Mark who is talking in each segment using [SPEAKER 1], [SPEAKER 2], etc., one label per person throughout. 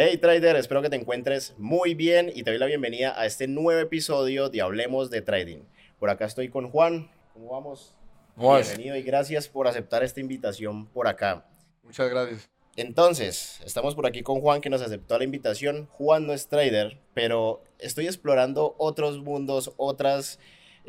[SPEAKER 1] Hey trader, espero que te encuentres muy bien y te doy la bienvenida a este nuevo episodio de Hablemos de Trading. Por acá estoy con Juan. ¿Cómo vamos? Bienvenido y gracias por aceptar esta invitación por acá.
[SPEAKER 2] Muchas gracias.
[SPEAKER 1] Entonces, estamos por aquí con Juan que nos aceptó la invitación. Juan no es trader, pero estoy explorando otros mundos, otras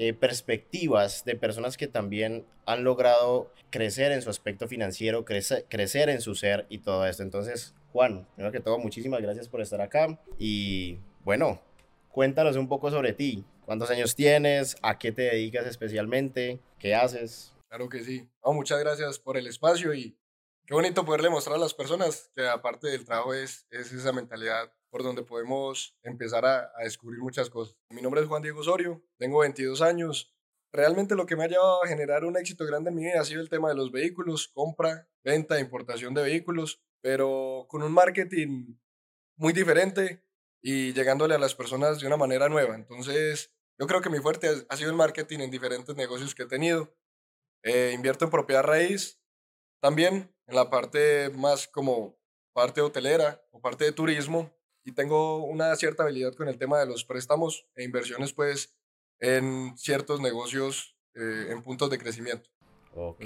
[SPEAKER 1] eh, perspectivas de personas que también han logrado crecer en su aspecto financiero, crecer en su ser y todo esto. Entonces, Juan, primero que todo, muchísimas gracias por estar acá. Y bueno, cuéntanos un poco sobre ti. ¿Cuántos años tienes? ¿A qué te dedicas especialmente? ¿Qué haces?
[SPEAKER 2] Claro que sí. muchas gracias por el espacio y qué bonito poderle mostrar a las personas que aparte del trabajo es, es esa mentalidad por donde podemos empezar a, a descubrir muchas cosas. Mi nombre es Juan Diego Osorio, tengo 22 años. Realmente lo que me ha llevado a generar un éxito grande en mi vida ha sido el tema de los vehículos, compra, venta, importación de vehículos pero con un marketing muy diferente y llegándole a las personas de una manera nueva. Entonces, yo creo que mi fuerte ha sido el marketing en diferentes negocios que he tenido. Eh, invierto en propiedad raíz, también en la parte más como parte hotelera o parte de turismo y tengo una cierta habilidad con el tema de los préstamos e inversiones pues en ciertos negocios eh, en puntos de crecimiento.
[SPEAKER 1] Ok.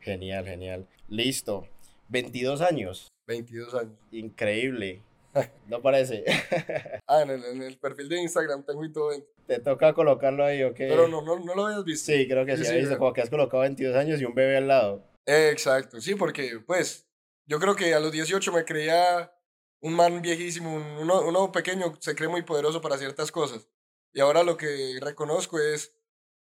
[SPEAKER 1] Genial, genial. Listo. 22 años.
[SPEAKER 2] 22 años.
[SPEAKER 1] Increíble. ¿No parece?
[SPEAKER 2] ah, en el, en el, perfil de Instagram tengo y todo.
[SPEAKER 1] Te toca colocarlo ahí, ¿ok?
[SPEAKER 2] Pero no, no, no lo habías visto.
[SPEAKER 1] Sí, creo que sí, sí, visto, como que has colocado 22 años y un bebé al lado.
[SPEAKER 2] exacto, sí, porque pues yo creo que a los 18 me creía un man viejísimo, uno, uno pequeño se cree muy poderoso para ciertas cosas. Y ahora lo que reconozco es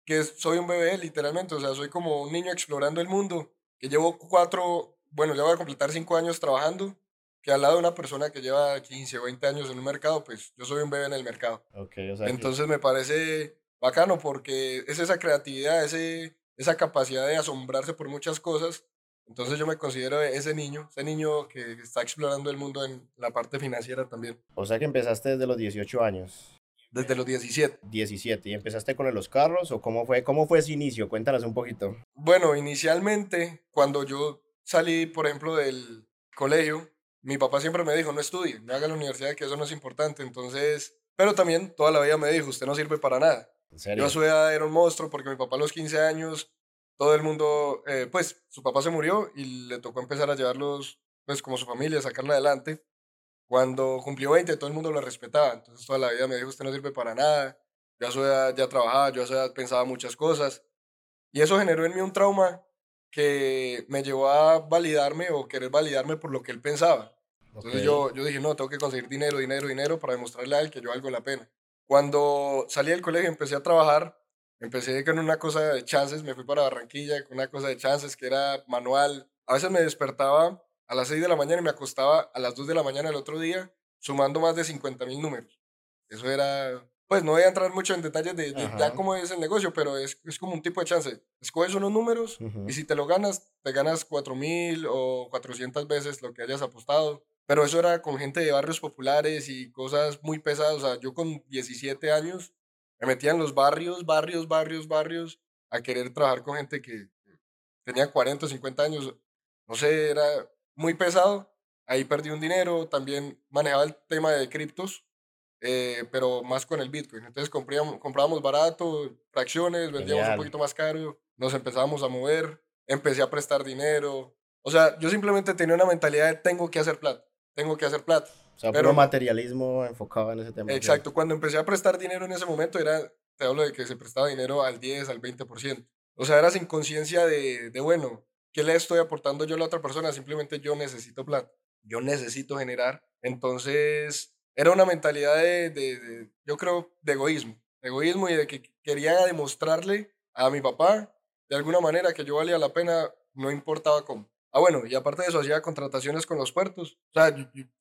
[SPEAKER 2] que soy un bebé, literalmente, o sea, soy como un niño explorando el mundo, que llevo cuatro, bueno, ya voy a completar cinco años trabajando, que al lado de una persona que lleva 15 o 20 años en un mercado, pues yo soy un bebé en el mercado.
[SPEAKER 1] Okay, o sea
[SPEAKER 2] Entonces me parece bacano porque es esa creatividad, ese, esa capacidad de asombrarse por muchas cosas. Entonces yo me considero ese niño, ese niño que está explorando el mundo en la parte financiera también.
[SPEAKER 1] O sea que empezaste desde los 18 años.
[SPEAKER 2] Desde los 17.
[SPEAKER 1] 17. ¿Y empezaste con los carros o cómo fue, cómo fue ese inicio? Cuéntanos un poquito.
[SPEAKER 2] Bueno, inicialmente, cuando yo salí, por ejemplo, del colegio, mi papá siempre me dijo, no estudie, no haga la universidad, que eso no es importante. Entonces, pero también toda la vida me dijo, usted no sirve para nada.
[SPEAKER 1] ¿En serio?
[SPEAKER 2] Yo a su edad era un monstruo porque mi papá a los 15 años, todo el mundo, eh, pues su papá se murió y le tocó empezar a llevarlos, pues como su familia, sacarla adelante. Cuando cumplió 20, todo el mundo lo respetaba. Entonces toda la vida me dijo, usted no sirve para nada. Yo a su edad ya trabajaba, yo a su edad pensaba muchas cosas. Y eso generó en mí un trauma que me llevó a validarme o querer validarme por lo que él pensaba. Entonces yo, yo dije, no, tengo que conseguir dinero, dinero, dinero para demostrarle a él que yo valgo la pena. Cuando salí del colegio empecé a trabajar, empecé con una cosa de chances, me fui para Barranquilla con una cosa de chances que era manual. A veces me despertaba a las 6 de la mañana y me acostaba a las 2 de la mañana el otro día sumando más de 50 mil números. Eso era pues no voy a entrar mucho en detalles de, ya cómo es el negocio, pero es, es, como un tipo de chance. Escoges unos números y si te lo ganas, te ganas 4 mil o 400 veces lo que hayas apostado. Pero eso era con gente de barrios populares y cosas muy pesadas. O sea, yo con 17 años me metía en los barrios, barrios, barrios, barrios, a querer trabajar con gente que tenía 40 o 50 años. No sé, era muy pesado. Ahí perdí un dinero. También manejaba el tema de criptos eh, pero más con el Bitcoin. Entonces comprábamos, comprábamos barato, fracciones, vendíamos un poquito más caro, nos empezábamos a mover, empecé a prestar dinero. O sea, yo simplemente tenía una mentalidad de tengo que hacer plata, tengo que hacer plata.
[SPEAKER 1] O sea, pero materialismo enfocado en ese tema.
[SPEAKER 2] Exacto, cuando empecé a prestar dinero en ese momento era, te hablo de que se prestaba dinero al 10, al 20%. O sea, era sin conciencia de, de, bueno, ¿qué le estoy aportando yo a la otra persona? Simplemente yo necesito plata, yo necesito generar. Entonces, era una mentalidad de, yo creo, de egoísmo. egoísmo y de que quería demostrarle a mi papá, de alguna manera, que yo valía la pena, no importaba cómo. Ah, bueno, y aparte de eso, hacía contrataciones con los puertos. O sea,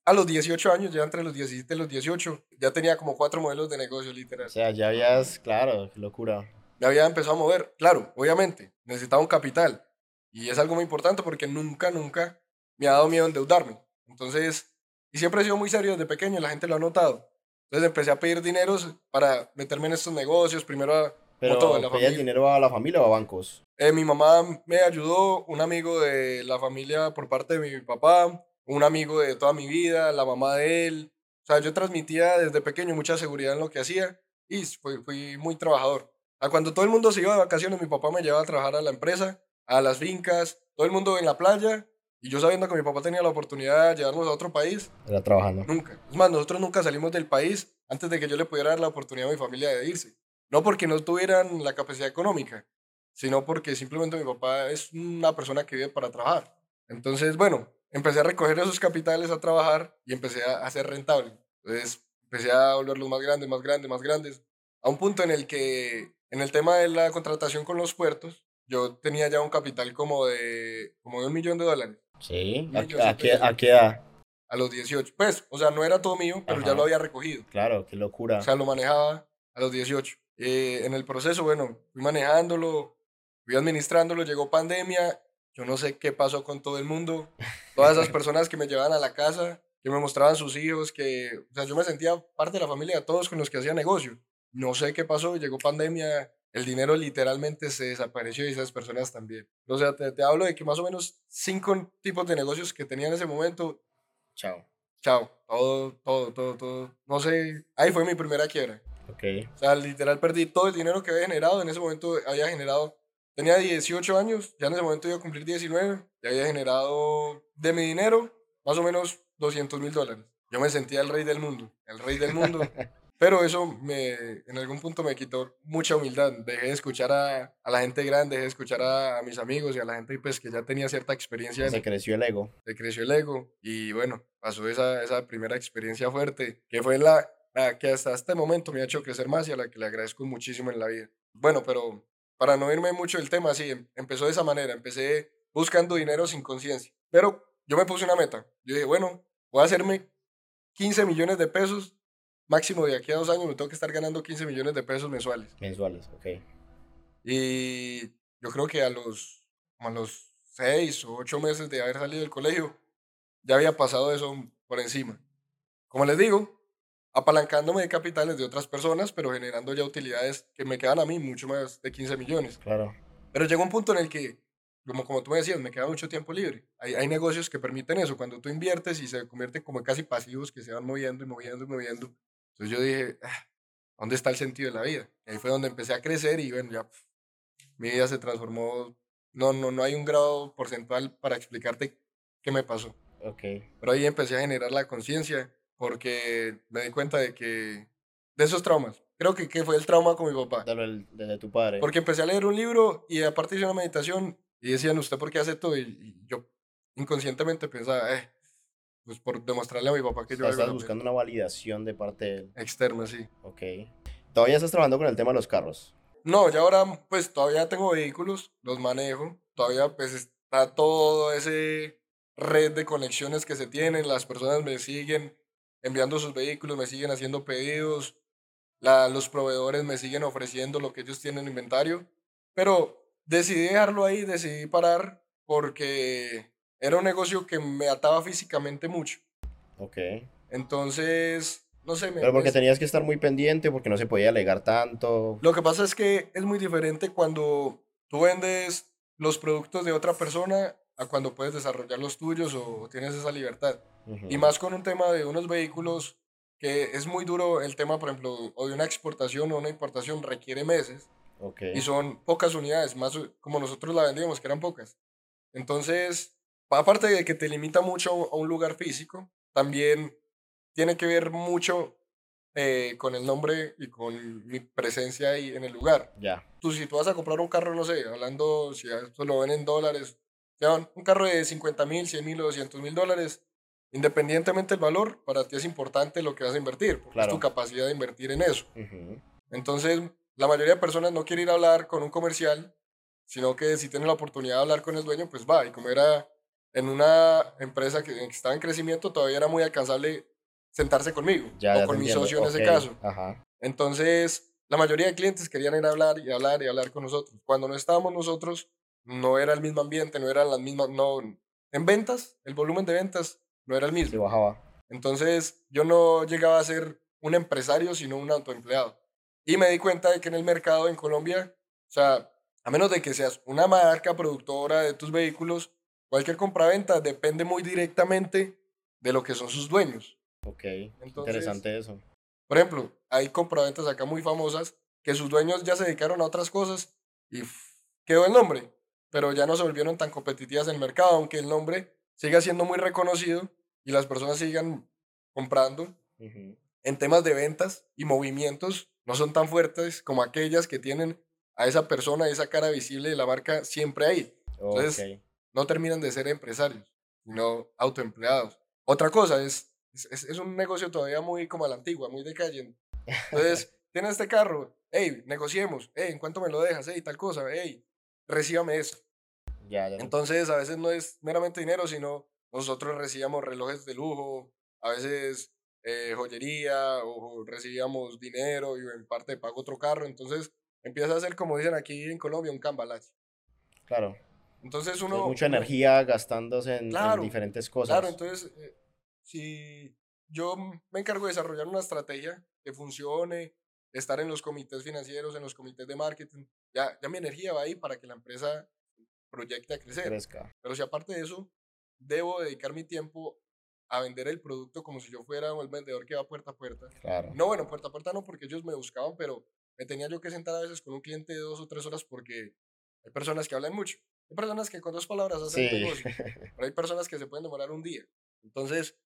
[SPEAKER 2] a los 18 años, ya entre los 17 y los 18, ya tenía como cuatro modelos de negocio, literal. O
[SPEAKER 1] sea, ya habías, claro, qué locura.
[SPEAKER 2] Ya había empezado a mover. Claro, obviamente, necesitaba un capital. Y es algo muy importante porque nunca, nunca me ha dado miedo endeudarme. Entonces, y siempre he sido muy serio desde pequeño, la gente lo ha notado. Entonces empecé a pedir dinero para meterme en estos negocios, primero a...
[SPEAKER 1] ¿Pero todo, pedías dinero a la familia o a bancos?
[SPEAKER 2] Eh, mi mamá me ayudó, un amigo de la familia por parte de mi papá, un amigo de toda mi vida, la mamá de él. O sea, yo transmitía desde pequeño mucha seguridad en lo que hacía y fui, fui muy trabajador. A cuando todo el mundo se iba de vacaciones, mi papá me llevaba a trabajar a la empresa, a las fincas, todo el mundo en la playa. Y yo sabiendo que mi papá tenía la oportunidad de llevarnos a otro país.
[SPEAKER 1] Era trabajando.
[SPEAKER 2] Nunca. Es más, nosotros nunca salimos del país antes de que yo le pudiera dar la oportunidad a mi familia de irse. No porque no tuvieran la capacidad económica, sino porque simplemente mi papá es una persona que vive para trabajar. Entonces, bueno, empecé a recoger esos capitales a trabajar y empecé a, a ser rentable. Entonces, empecé a volverlos más grandes, más grandes, más grandes, a un punto en el que, en el tema de la contratación con los puertos, yo tenía ya un capital como de, como de un millón de dólares.
[SPEAKER 1] Sí, ¿a, qué, a qué edad?
[SPEAKER 2] A los 18. Pues, o sea, no era todo mío, pero ya lo había recogido.
[SPEAKER 1] Claro, qué locura.
[SPEAKER 2] O sea, lo manejaba a los 18. Eh, en el proceso, bueno, fui manejándolo, fui administrándolo, llegó pandemia, yo no sé qué pasó con todo el mundo, todas esas personas que me llevaban a la casa, que me mostraban sus hijos, que, o sea, yo me sentía parte de la familia de todos con los que hacía negocio. No sé qué pasó, llegó pandemia, el dinero literalmente se desapareció y esas personas también. O sea, te, te hablo de que más o menos cinco tipos de negocios que tenía en ese momento,
[SPEAKER 1] Chao.
[SPEAKER 2] chao, todo, todo, todo, todo. No sé, ahí fue mi primera quiebra.
[SPEAKER 1] Ok.
[SPEAKER 2] O sea, literal perdí todo el dinero que había generado. En ese momento había generado, tenía 18 años, ya en ese momento iba a cumplir 19, y había generado de mi dinero más o menos 200 mil dólares. Yo me sentía el rey del mundo, el rey del mundo. Pero eso me, en algún punto me quitó mucha humildad. Dejé de escuchar a, a la gente grande, dejé de escuchar a, a mis amigos y a la gente pues, que ya tenía cierta experiencia en,
[SPEAKER 1] Se creció el ego.
[SPEAKER 2] se creció el ego y bueno, pasó esa, esa primera experiencia fuerte, que fue la, la que hasta este momento me ha hecho crecer más y a la que le agradezco muchísimo en la vida. Bueno, pero para no irme mucho del tema, sí, em- empezó de esa manera, empecé buscando dinero sin conciencia, pero yo me puse una meta, yo dije, bueno, voy a hacerme 15 millones de pesos, máximo de aquí a dos años me tengo que estar ganando 15 millones de pesos mensuales.
[SPEAKER 1] Mensuales, ok.
[SPEAKER 2] Y yo creo que a los, como a los seis o ocho meses de haber salido del colegio, ya había pasado eso por encima. Como les digo, apalancándome de capitales de otras personas, pero generando ya utilidades que me quedan a mí mucho más de 15 millones.
[SPEAKER 1] Claro.
[SPEAKER 2] Pero llegó un punto en el que, como, como tú me decías, me queda mucho tiempo libre. Hay, hay negocios que permiten eso, cuando tú inviertes y se convierten como casi pasivos que se van moviendo y moviendo y moviendo. Entonces yo dije, "Ah, ¿dónde está el sentido de la vida? Y ahí fue donde empecé a crecer y bueno, ya pf, mi vida se transformó. No, no, no hay un grado porcentual para explicarte qué me pasó.
[SPEAKER 1] Ok.
[SPEAKER 2] Pero ahí empecé a generar la conciencia porque me di cuenta de que, de esos traumas. Creo que, que fue el trauma con mi papá.
[SPEAKER 1] El- desde tu padre.
[SPEAKER 2] Porque empecé a leer un libro y aparte hice una meditación y decían, ¿usted por qué hace todo? Y, y yo inconscientemente pensaba, eh, pues por demostrarle a mi papá que
[SPEAKER 1] O
[SPEAKER 2] yo
[SPEAKER 1] sea,
[SPEAKER 2] hago
[SPEAKER 1] estás buscando una validación de parte de él.
[SPEAKER 2] externa, sí.
[SPEAKER 1] Ok. Todavía estás trabajando con el tema de los carros.
[SPEAKER 2] No, ya ahora pues todavía tengo vehículos, los manejo, todavía pues está todo ese red de conexiones que se tienen, las personas me siguen enviando sus vehículos, me siguen haciendo pedidos, la- los proveedores me siguen ofreciendo lo que ellos tienen en inventario, pero decidí dejarlo ahí, decidí parar porque era un negocio que me ataba físicamente mucho.
[SPEAKER 1] Ok.
[SPEAKER 2] Entonces, no sé, me,
[SPEAKER 1] Pero porque tenías que estar muy pendiente, porque no se podía alegar tanto.
[SPEAKER 2] Lo que pasa es que es muy diferente cuando tú vendes los productos de otra persona a cuando puedes desarrollar los tuyos o tienes esa libertad.
[SPEAKER 1] Ujú.
[SPEAKER 2] Y más con un tema de unos vehículos que es muy duro el tema, por ejemplo, o de una exportación o una importación requiere meses
[SPEAKER 1] Ok.
[SPEAKER 2] y son pocas unidades, más como nosotros la vendíamos, que eran pocas. Entonces, aparte de que te limita mucho a un lugar físico, también tiene que ver mucho eh, con el nombre y con mi presencia ahí en el lugar.
[SPEAKER 1] Ya.
[SPEAKER 2] Tú, si tú vas a comprar un carro, no sé, hablando, si esto lo ven en dólares, dan un carro de 50 mil, 100 mil o 200 mil dólares, independientemente del valor, para ti es importante lo que vas a invertir, porque
[SPEAKER 1] Claro.
[SPEAKER 2] es tu capacidad de invertir en eso.
[SPEAKER 1] Ujú.
[SPEAKER 2] Entonces, la mayoría de personas no quiere ir a hablar con un comercial, sino que si tiene la oportunidad de hablar con el dueño, pues va. Y como era en una empresa que, estaba en crecimiento, todavía era muy alcanzable sentarse conmigo
[SPEAKER 1] Ya,
[SPEAKER 2] o
[SPEAKER 1] ya
[SPEAKER 2] con mi socio en ese caso.
[SPEAKER 1] Ajá.
[SPEAKER 2] Entonces, la mayoría de clientes querían ir a hablar y hablar y hablar con nosotros. Cuando no estábamos nosotros, no era el mismo ambiente, no eran las mismas, no. En ventas, el volumen de ventas no era el
[SPEAKER 1] Se
[SPEAKER 2] mismo.
[SPEAKER 1] bajaba.
[SPEAKER 2] Entonces, yo no llegaba a ser un empresario, sino un autoempleado. Y me di cuenta de que en el mercado en Colombia, o sea, a menos de que seas una marca productora de tus vehículos, cualquier compraventa depende muy directamente de lo que son sus dueños.
[SPEAKER 1] Ok, interesante eso.
[SPEAKER 2] Por ejemplo, hay compraventas acá muy famosas que sus dueños ya se dedicaron a otras cosas y quedó el nombre, pero ya no se volvieron tan competitivas en el mercado, aunque el nombre siga siendo muy reconocido y las personas sigan comprando. En temas de ventas y movimientos no son tan fuertes como aquellas que tienen a esa persona, esa cara visible de la marca siempre ahí. Entonces, no terminan de ser empresarios, sino autoempleados. Otra cosa es, es, es, un negocio todavía muy como a la antigua, muy de calle. Entonces, tiene este carro, hey, negociemos, hey, ¿en cuánto me lo dejas? Hey, tal cosa, hey, recíbame eso.
[SPEAKER 1] Ya, ya.
[SPEAKER 2] Entonces, a veces no es meramente dinero, sino nosotros recibíamos relojes de lujo, a veces eh, joyería, o recibíamos dinero y en parte pago otro carro. Entonces, empieza a ser, como dicen aquí en Colombia, un cambalache.
[SPEAKER 1] Claro.
[SPEAKER 2] Entonces uno...
[SPEAKER 1] mucha energía gastándose en, diferentes cosas.
[SPEAKER 2] Claro, entonces, eh, si yo me encargo de desarrollar una estrategia que funcione, estar en los comités financieros, en los comités de marketing, ya, ya mi energía va ahí para que la empresa proyecte a crecer. Pero si aparte de eso, debo dedicar mi tiempo a vender el producto como si yo fuera el vendedor que va puerta a puerta.
[SPEAKER 1] Claro.
[SPEAKER 2] No, bueno, puerta a puerta no, porque ellos me buscaban, pero me tenía yo que sentar a veces con un cliente de dos o tres horas porque hay personas que hablan mucho. Hay personas que con dos palabras hacen sí. negocio, pero hay personas que se pueden demorar un día. Entonces,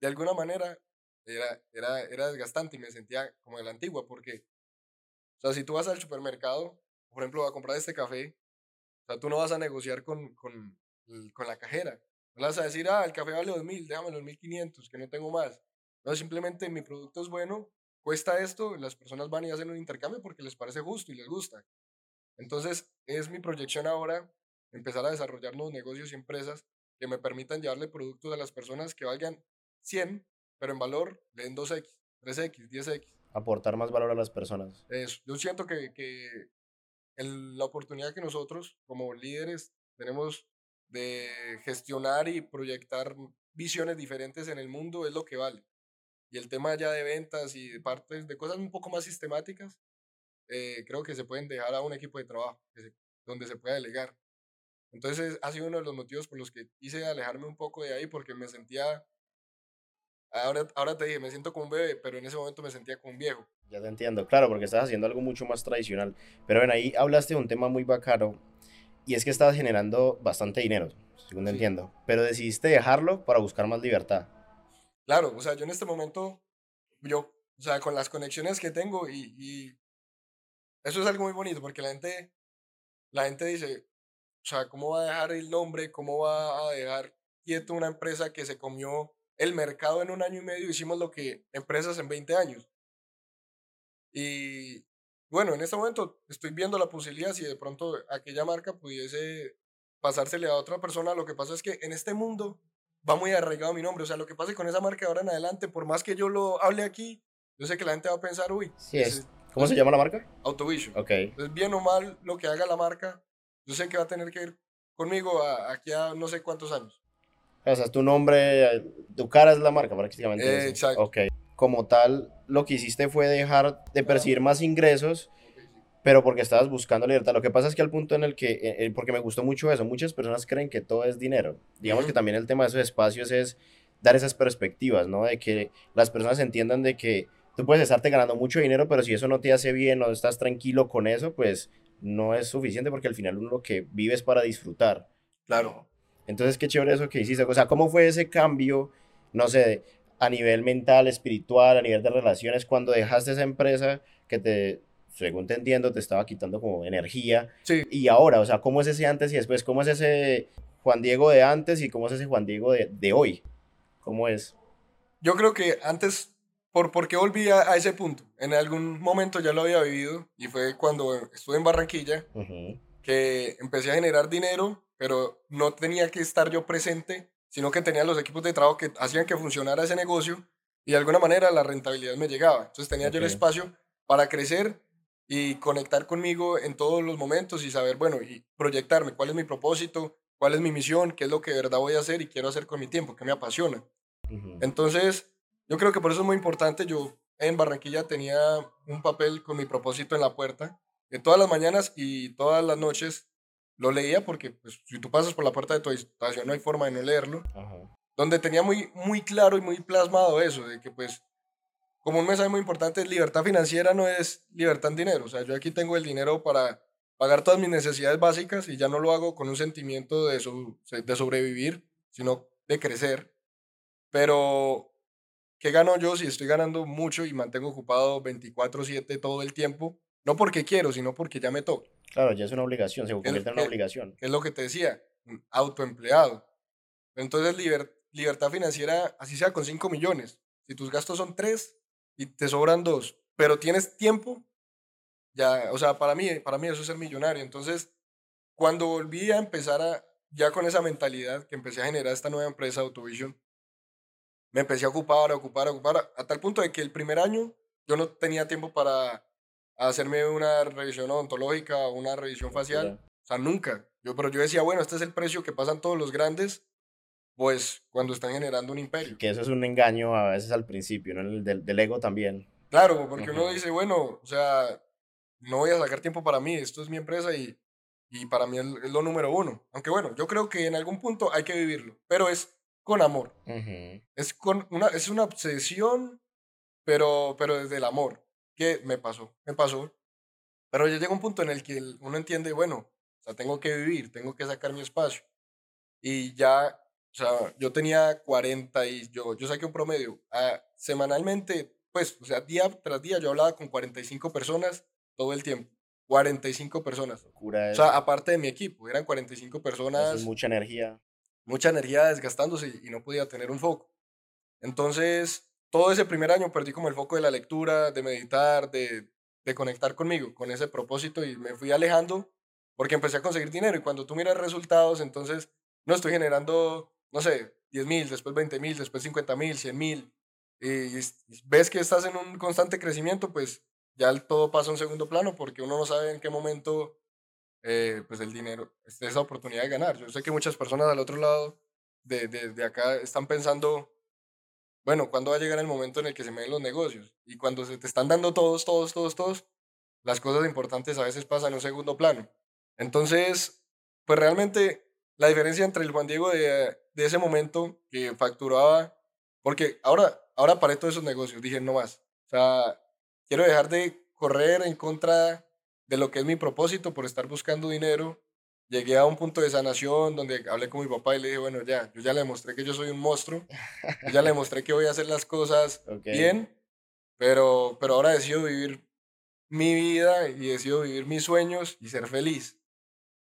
[SPEAKER 2] de alguna manera, era, era, era desgastante y me sentía como de la antigua, porque, o sea, si tú vas al supermercado, por ejemplo, a comprar este café, o sea, tú no vas a negociar con, con, con la cajera. No vas a decir, ah, el café vale 2.000, déjame los 1.500, que no tengo más. No, simplemente mi producto es bueno, cuesta esto, las personas van y hacen un intercambio porque les parece justo y les gusta. Entonces, es mi proyección ahora empezar a desarrollar nuevos negocios y empresas que me permitan llevarle productos a las personas que valgan 100, pero en valor le den 2X, 3X, 10X.
[SPEAKER 1] Aportar más valor a las personas.
[SPEAKER 2] Eso. Yo siento que, que la oportunidad que nosotros como líderes tenemos de gestionar y proyectar visiones diferentes en el mundo es lo que vale. Y el tema ya de ventas y de partes, de cosas un poco más sistemáticas, eh, creo que se pueden dejar a un equipo de trabajo, donde se pueda delegar. Entonces ha sido uno de los motivos por los que quise alejarme un poco de ahí, porque me sentía, ahora, ahora te dije, me siento como un bebé, pero en ese momento me sentía como un viejo.
[SPEAKER 1] Ya te entiendo, claro, porque estás haciendo algo mucho más tradicional. Pero bueno, ahí hablaste de un tema muy bacano, y es que estabas generando bastante dinero, según sí. entiendo, pero decidiste dejarlo para buscar más libertad.
[SPEAKER 2] Claro, o sea, yo en este momento, yo, o sea, con las conexiones que tengo y, y eso es algo muy bonito porque la gente, la gente dice, o sea, ¿cómo va a dejar el nombre? ¿Cómo va a dejar quieto una empresa que se comió el mercado en un año y medio? Hicimos lo que empresas en 20 años. Y bueno, en este momento estoy viendo la posibilidad si de pronto aquella marca pudiese pasársele a otra persona. Lo que pasa es que en este mundo va muy arraigado mi nombre. O sea, lo que pase con esa marca ahora en adelante, por más que yo lo hable aquí, yo sé que la gente va a pensar, uy.
[SPEAKER 1] Sí, es. ¿Cómo se llama la marca?
[SPEAKER 2] Autovision.
[SPEAKER 1] Ok.
[SPEAKER 2] Entonces, bien o mal lo que haga la marca, yo sé que va a tener que ir conmigo a, aquí a no sé cuántos años.
[SPEAKER 1] O sea, tu nombre, tu cara es la marca prácticamente.
[SPEAKER 2] Eh, exacto.
[SPEAKER 1] Ok. Como tal, lo que hiciste fue dejar de percibir más ingresos pero porque estabas buscando libertad. Lo que pasa es que al punto en el que, eh, eh, porque me gustó mucho eso, muchas personas creen que todo es dinero. Digamos que también el tema de esos espacios es dar esas perspectivas, ¿no? De que las personas entiendan de que tú puedes estarte ganando mucho dinero, pero si eso no te hace bien o estás tranquilo con eso, pues no es suficiente porque al final uno lo que vive es para disfrutar.
[SPEAKER 2] Claro.
[SPEAKER 1] Entonces, qué chévere eso que hiciste. O sea, ¿cómo fue ese cambio, no sé, a nivel mental, espiritual, a nivel de relaciones, cuando dejaste esa empresa que te según te entiendo, te estaba quitando como energía.
[SPEAKER 2] Sí.
[SPEAKER 1] Y ahora, o sea, ¿cómo es ese antes y después? ¿Cómo es ese Juan Diego de antes y cómo es ese Juan Diego de, de hoy? ¿Cómo es?
[SPEAKER 2] Yo creo que antes, ¿por, ¿por qué volví a, a, ese punto? En algún momento ya lo había vivido y fue cuando estuve en Barranquilla uh -huh. que empecé a generar dinero, pero no tenía que estar yo presente, sino que tenía los equipos de trabajo que hacían que funcionara ese negocio y de alguna manera la rentabilidad me llegaba. Entonces tenía okay. yo el espacio para crecer y conectar conmigo en todos los momentos y saber, bueno, y proyectarme cuál es mi propósito, cuál es mi misión, qué es lo que de verdad voy a hacer y quiero hacer con mi tiempo, que me apasiona. Uh -huh. Entonces, yo creo que por eso es muy importante. Yo en Barranquilla tenía un papel con mi propósito en la puerta, que todas las mañanas y todas las noches lo leía porque pues, si tú pasas por la puerta de tu habitación no hay forma de no leerlo. Donde tenía muy, muy claro y muy plasmado eso, de que pues como un mensaje muy importante, libertad financiera no es libertad en dinero. O sea, yo aquí tengo el dinero para pagar todas mis necesidades básicas y ya no lo hago con un sentimiento de, de sobrevivir, sino de crecer. Pero, ¿qué gano yo si estoy ganando mucho y mantengo ocupado 24/7 todo el tiempo? No porque quiero, sino porque ya me toca.
[SPEAKER 1] Claro, ya es una obligación, se convierte en una obligación.
[SPEAKER 2] Es lo que te decía, autoempleado. Entonces, libertad financiera, así sea con 5 millones. Si tus gastos son 3 y te sobran 2, pero tienes tiempo, ya, o sea, para mí, para mí eso es ser millonario. Entonces, cuando volví a empezar a, ya con esa mentalidad que empecé a generar esta nueva empresa, Autovision, me empecé a ocupar, a ocupar, a ocupar, a tal punto de que el primer año yo no tenía tiempo para hacerme una revisión odontológica o una revisión facial. O sea, nunca. Yo, pero yo decía, bueno, este es el precio que pasan todos los grandes, pues cuando están generando un imperio.
[SPEAKER 1] Que eso es un engaño a veces al principio, ¿no? El del, ego también.
[SPEAKER 2] Claro, porque uno dice, bueno, o sea, no voy a sacar tiempo para mí, esto es mi empresa y, y para mí es, lo número uno. Aunque bueno, yo creo que en algún punto hay que vivirlo, pero es con amor. es, con una, es una obsesión, pero, pero desde el amor. ¿Qué me pasó? Me pasó. Pero ya llega un punto en el que uno entiende, bueno, o sea, tengo que vivir, tengo que sacar mi espacio. Y ya, o sea, yo tenía 40 y yo, yo saqué un promedio. Ah, semanalmente, pues, o sea, día tras día yo hablaba con 45 personas todo el tiempo. 45 personas.
[SPEAKER 1] Locura
[SPEAKER 2] o sea, aparte de mi equipo, eran 45 personas.
[SPEAKER 1] es mucha energía.
[SPEAKER 2] Mucha energía desgastándose y no podía tener un foco. Entonces, todo ese primer año perdí como el foco de la lectura, de meditar, de, de conectar conmigo, con ese propósito y me fui alejando porque empecé a conseguir dinero y cuando tú miras resultados, entonces no estoy generando, no sé, 10 mil, después 20 mil, después 50 mil, 100 mil y, ves que estás en un constante crecimiento, pues ya todo pasa a un segundo plano porque uno no sabe en qué momento eh, pues el dinero, esa oportunidad de ganar. Yo sé que muchas personas al otro lado de, de, de acá están pensando bueno, ¿cuándo va a llegar el momento en el que se me den los negocios? Y cuando se te están dando todos, todos, todos, todos, las cosas importantes a veces pasan en un segundo plano. Entonces, pues realmente la diferencia entre el Juan Diego de, de ese momento que facturaba, porque ahora, ahora paré todos esos negocios, dije no más. O sea, quiero dejar de correr en contra de lo que es mi propósito por estar buscando dinero llegué a un punto de sanación donde hablé con mi papá y le dije, bueno, ya, yo ya le demostré que yo soy un monstruo, yo ya le demostré que voy a hacer las cosas bien, pero, pero ahora decido vivir mi vida y decido vivir mis sueños y ser feliz.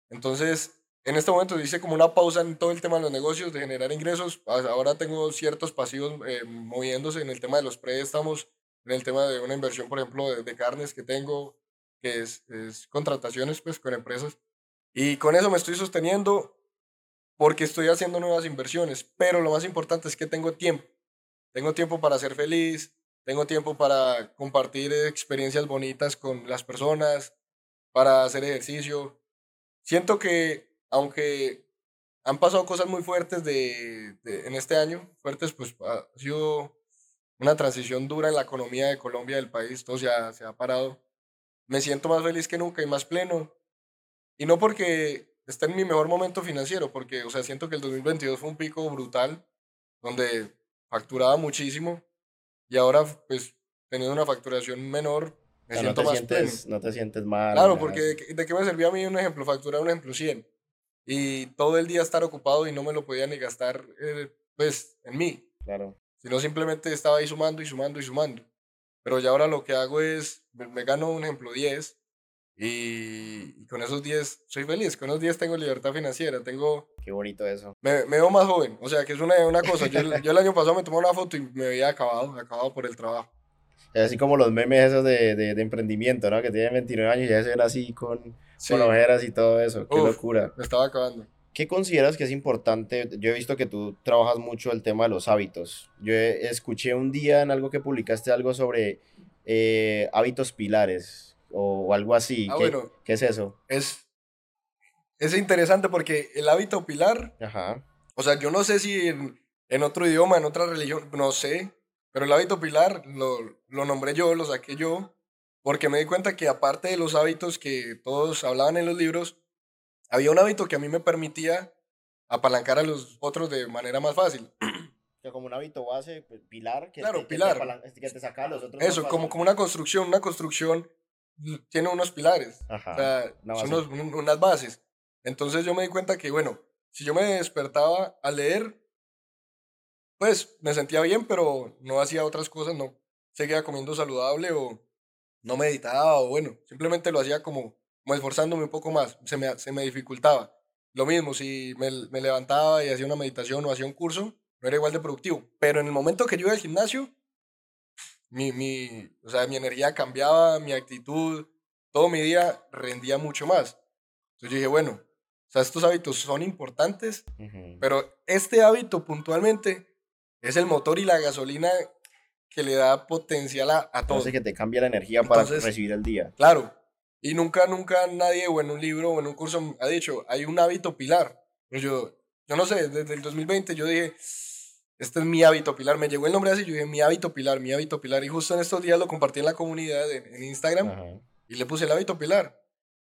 [SPEAKER 2] Entonces, en este momento hice como una pausa en todo el tema de los negocios, de generar ingresos. Ahora tengo ciertos pasivos eh, moviéndose en el tema de los préstamos, en el tema de una inversión, por ejemplo, de, de carnes que tengo, que es, es contrataciones pues con empresas y con eso me estoy sosteniendo porque estoy haciendo nuevas inversiones. Pero lo más importante es que tengo tiempo. Tengo tiempo para ser feliz, tengo tiempo para compartir experiencias bonitas con las personas, para hacer ejercicio. Siento que aunque han pasado cosas muy fuertes de, en este año, fuertes, pues ha sido una transición dura en la economía de Colombia, del país, todo se se ha parado. Me siento más feliz que nunca y más pleno. Y no porque esté en mi mejor momento financiero, porque, o sea, siento que el 2022 fue un pico brutal, donde facturaba muchísimo y ahora, pues, teniendo una facturación menor, me siento
[SPEAKER 1] no
[SPEAKER 2] más
[SPEAKER 1] sientes, No te sientes mal.
[SPEAKER 2] Claro, porque de, qué me servía a mí un ejemplo? Facturar un ejemplo 100 y todo el día estar ocupado y no me lo podía ni gastar, eh, pues, en mí.
[SPEAKER 1] Claro.
[SPEAKER 2] Sino simplemente estaba ahí sumando y sumando y sumando. Pero ya ahora lo que hago es, me, me gano un ejemplo 10 y, con esos 10 soy feliz, con esos 10 tengo libertad financiera, tengo...
[SPEAKER 1] Qué bonito eso.
[SPEAKER 2] Me, me veo más joven, o sea, que es una, una cosa. Yo, yo, el año pasado me tomé una foto y me veía acabado, acabado por el trabajo.
[SPEAKER 1] Es así como los memes esos de, de, emprendimiento, ¿no? Que tienen 29 años y ya se ven así con, con ojeras y todo eso. Qué locura.
[SPEAKER 2] Me estaba acabando.
[SPEAKER 1] ¿Qué consideras que es importante? Yo he visto que tú trabajas mucho el tema de los hábitos. Yo escuché un día en algo que publicaste algo sobre eh, hábitos pilares o, algo así.
[SPEAKER 2] Ah,
[SPEAKER 1] ¿Qué,
[SPEAKER 2] bueno,
[SPEAKER 1] ¿Qué es eso?
[SPEAKER 2] Es, es interesante porque el hábito pilar,
[SPEAKER 1] Ajá.
[SPEAKER 2] o sea, yo no sé si en, en, otro idioma, en otra religión, no sé, pero el hábito pilar lo, lo nombré yo, lo saqué yo, porque me di cuenta que aparte de los hábitos que todos hablaban en los libros, había un hábito que a mí me permitía apalancar a los otros de manera más fácil.
[SPEAKER 1] Que como un hábito base, pues, pilar, que,
[SPEAKER 2] Claro,
[SPEAKER 1] te, que te
[SPEAKER 2] pilar.
[SPEAKER 1] que te saca a los otros.
[SPEAKER 2] Eso,
[SPEAKER 1] más
[SPEAKER 2] como, como una construcción, una construcción tiene unos pilares,
[SPEAKER 1] Ajá.
[SPEAKER 2] o sea,
[SPEAKER 1] una
[SPEAKER 2] son
[SPEAKER 1] base.
[SPEAKER 2] unos- un- unas bases. Entonces yo me di cuenta que, bueno, si yo me despertaba a leer, pues me sentía bien, pero no hacía otras cosas, no seguía comiendo saludable o no meditaba o bueno, simplemente lo hacía como, como esforzándome un poco más, se me, se me dificultaba. Lo mismo, si me, me levantaba y hacía una meditación o hacía un curso, no era igual de productivo. Pero en el momento que yo iba al gimnasio, mi, mi, o sea, mi energía cambiaba, mi actitud, todo mi día rendía mucho más. Entonces yo dije, bueno, o sea, estos hábitos son importantes,
[SPEAKER 1] Ujú.
[SPEAKER 2] pero este hábito puntualmente es el motor y la gasolina que le da potencial a, a todo.
[SPEAKER 1] Hace que te cambie la energía para
[SPEAKER 2] Entonces-
[SPEAKER 1] recibir el día.
[SPEAKER 2] Claro. Y nunca, nunca nadie, o en un libro o en un curso, ha dicho, hay un hábito pilar. Pues yo, yo no sé, desde el 2020 yo dije, este es mi hábito pilar. Me llegó el nombre así, yo dije, mi hábito pilar, mi hábito pilar. Y justo en estos días lo compartí en la comunidad, en, Instagram,
[SPEAKER 1] Ajá.
[SPEAKER 2] y le puse el hábito pilar.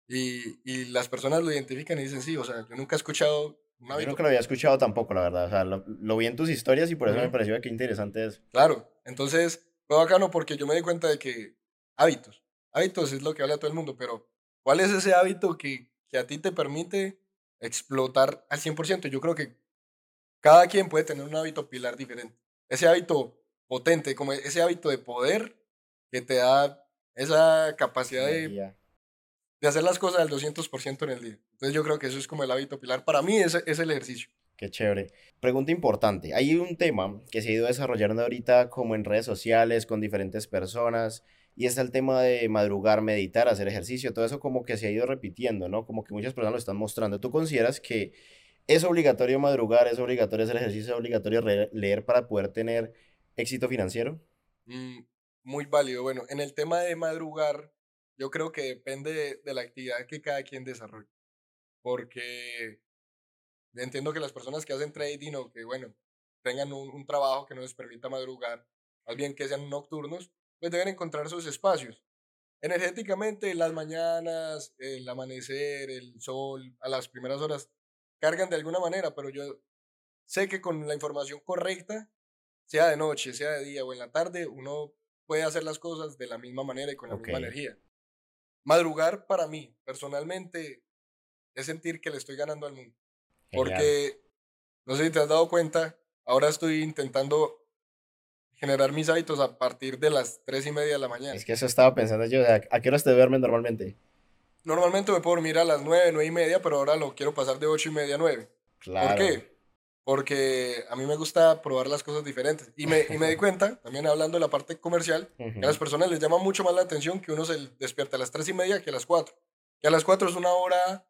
[SPEAKER 2] Y, y las personas lo identifican y dicen, sí, o sea, yo nunca he escuchado un
[SPEAKER 1] Yo
[SPEAKER 2] hábito
[SPEAKER 1] nunca lo había escuchado tampoco, la verdad. O sea, lo, lo vi en tus historias y por eso me
[SPEAKER 2] Ujú.
[SPEAKER 1] pareció que interesante es.
[SPEAKER 2] Claro, entonces fue bacano porque yo me di cuenta de que hábitos, hábitos es lo que habla todo el mundo, pero ¿cuál es ese hábito que, que a ti te permite explotar al 100%? Yo creo que cada quien puede tener un hábito pilar diferente. Ese hábito potente, como ese hábito de poder que te da esa capacidad de, de hacer las cosas al 200% en el día. Entonces yo creo que eso es como el hábito pilar. Para mí ese es el ejercicio.
[SPEAKER 1] Qué chévere. Pregunta importante. Hay un tema que se ha ido desarrollando ahorita como en redes sociales con diferentes personas y es el tema de madrugar, meditar, hacer ejercicio. Todo eso como que se ha ido repitiendo, ¿no? Como que muchas personas lo están mostrando. ¿Tú consideras que es obligatorio madrugar, es obligatorio hacer ejercicio, es obligatorio leer para poder tener éxito financiero?
[SPEAKER 2] Mm, muy válido. Bueno, en el tema de madrugar, yo creo que depende de, la actividad que cada quien desarrolle. Porque entiendo que las personas que hacen trading o que, bueno, tengan un, un trabajo que no les permita madrugar, más bien que sean nocturnos, pues deben encontrar sus espacios. Energéticamente, las mañanas, el amanecer, el sol, a las primeras horas, cargan de alguna manera, pero yo sé que con la información correcta, sea de noche, sea de día o en la tarde, uno puede hacer las cosas de la misma manera y con la misma energía. Madrugar para mí, personalmente, es sentir que le estoy ganando al mundo.
[SPEAKER 1] Genial.
[SPEAKER 2] Porque, no sé si te has dado cuenta, ahora estoy intentando generar mis hábitos a partir de las tres y media de la mañana.
[SPEAKER 1] Es que eso estaba pensando yo. ¿A qué horas te duermes normalmente?
[SPEAKER 2] Normalmente me puedo dormir a las nueve, nueve y media, pero ahora lo quiero pasar de ocho y media a nueve.
[SPEAKER 1] Claro.
[SPEAKER 2] ¿Por qué? Porque a mí me gusta probar las cosas diferentes. Y me, y me di cuenta, también hablando de la parte comercial, que a las personas les llama mucho más la atención que uno se despierta a las tres y media que a las cuatro. Que a las cuatro es una hora,